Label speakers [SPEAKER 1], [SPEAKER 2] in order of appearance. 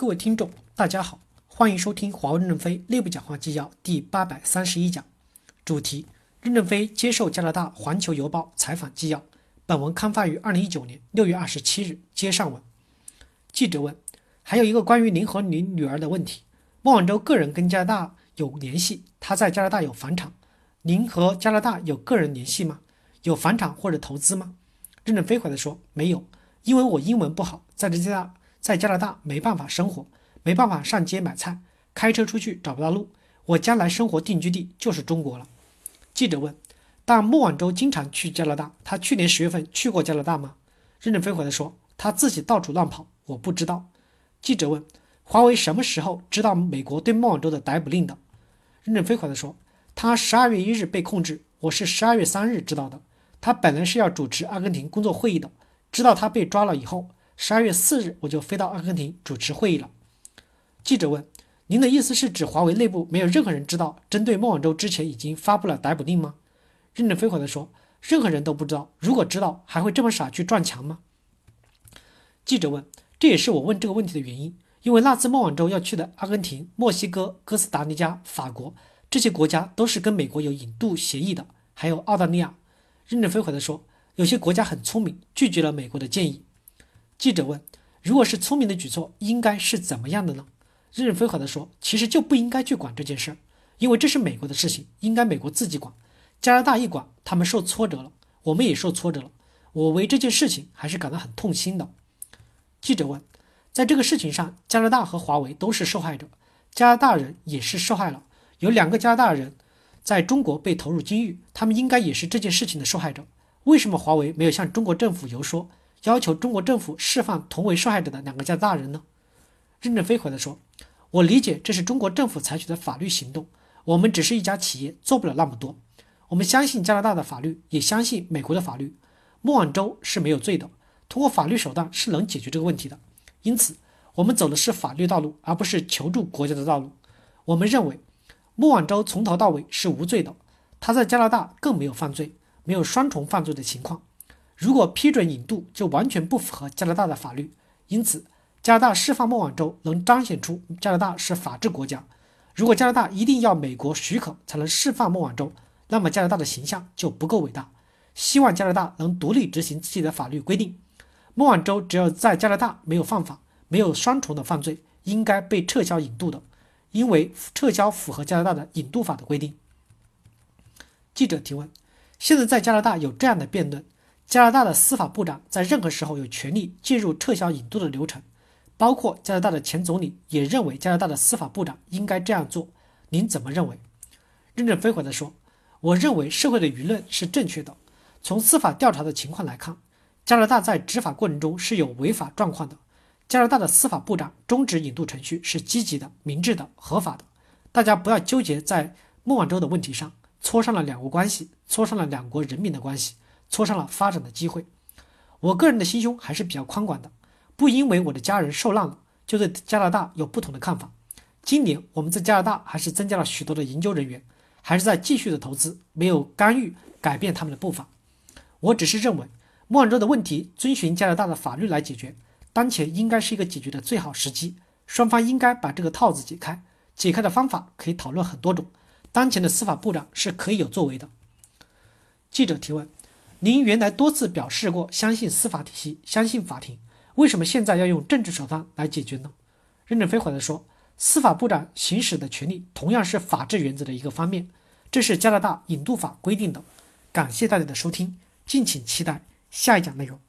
[SPEAKER 1] 各位听众，大家好，欢迎收听华为任正非内部讲话纪要第八百三十一讲，主题：任正非接受加拿大《环球邮报》采访纪要。本文刊发于二零一九年六月二十七日。接上文，记者问：还有一个关于您和您女儿的问题，孟晚舟个人跟加拿大有联系，她在加拿大有房产，您和加拿大有个人联系吗？有房产或者投资吗？任正非回答说：没有，因为我英文不好，在加拿大。在加拿大没办法生活，没办法上街买菜，开车出去找不到路。我将来生活定居地就是中国了。记者问：“但莫晚舟经常去加拿大，他去年十月份去过加拿大吗？”任正非回答说：“他自己到处乱跑，我不知道。”记者问：“华为什么时候知道美国对莫晚舟的逮捕令的？”任正非回答说：“他十二月一日被控制，我是十二月三日知道的。他本来是要主持阿根廷工作会议的，知道他被抓了以后。”十二月四日，我就飞到阿根廷主持会议了。记者问：“您的意思是指华为内部没有任何人知道，针对孟晚舟之前已经发布了逮捕令吗？”任正非回答说：“任何人都不知道。如果知道，还会这么傻去撞墙吗？”记者问：“这也是我问这个问题的原因，因为那次孟晚舟要去的阿根廷、墨西哥、哥斯达黎加、法国这些国家都是跟美国有引渡协议的，还有澳大利亚。”任正非回答说：“有些国家很聪明，拒绝了美国的建议。”记者问：“如果是聪明的举措，应该是怎么样的呢？”任正非回答说：“其实就不应该去管这件事儿，因为这是美国的事情，应该美国自己管。加拿大一管，他们受挫折了，我们也受挫折了。我为这件事情还是感到很痛心的。”记者问：“在这个事情上，加拿大和华为都是受害者，加拿大人也是受害了。有两个加拿大人在中国被投入监狱，他们应该也是这件事情的受害者。为什么华为没有向中国政府游说？”要求中国政府释放同为受害者的两个加拿大人呢？任正非回答说：“我理解这是中国政府采取的法律行动，我们只是一家企业，做不了那么多。我们相信加拿大的法律，也相信美国的法律。莫晚舟是没有罪的，通过法律手段是能解决这个问题的。因此，我们走的是法律道路，而不是求助国家的道路。我们认为，莫晚舟从头到尾是无罪的，他在加拿大更没有犯罪，没有双重犯罪的情况。”如果批准引渡，就完全不符合加拿大的法律。因此，加拿大释放孟晚舟能彰显出加拿大是法治国家。如果加拿大一定要美国许可才能释放孟晚舟，那么加拿大的形象就不够伟大。希望加拿大能独立执行自己的法律规定。孟晚舟只要在加拿大没有犯法，没有双重的犯罪，应该被撤销引渡的，因为撤销符合加拿大的引渡法的规定。记者提问：现在在加拿大有这样的辩论？加拿大的司法部长在任何时候有权利介入撤销引渡的流程，包括加拿大的前总理也认为加拿大的司法部长应该这样做。您怎么认为？任正非回答说：“我认为社会的舆论是正确的。从司法调查的情况来看，加拿大在执法过程中是有违法状况的。加拿大的司法部长终止引渡程序是积极的、明智的、合法的。大家不要纠结在孟晚舟的问题上，挫伤了两国关系，挫伤了两国人民的关系。”挫伤了发展的机会。我个人的心胸还是比较宽广的，不因为我的家人受难了，就对加拿大有不同的看法。今年我们在加拿大还是增加了许多的研究人员，还是在继续的投资，没有干预改变他们的步伐。我只是认为，莫晚舟的问题遵循加拿大的法律来解决，当前应该是一个解决的最好时机。双方应该把这个套子解开，解开的方法可以讨论很多种。当前的司法部长是可以有作为的。记者提问。您原来多次表示过相信司法体系，相信法庭，为什么现在要用政治手段来解决呢？任正非回答说：“司法部长行使的权利同样是法治原则的一个方面，这是加拿大引渡法规定的。”感谢大家的收听，敬请期待下一讲内容。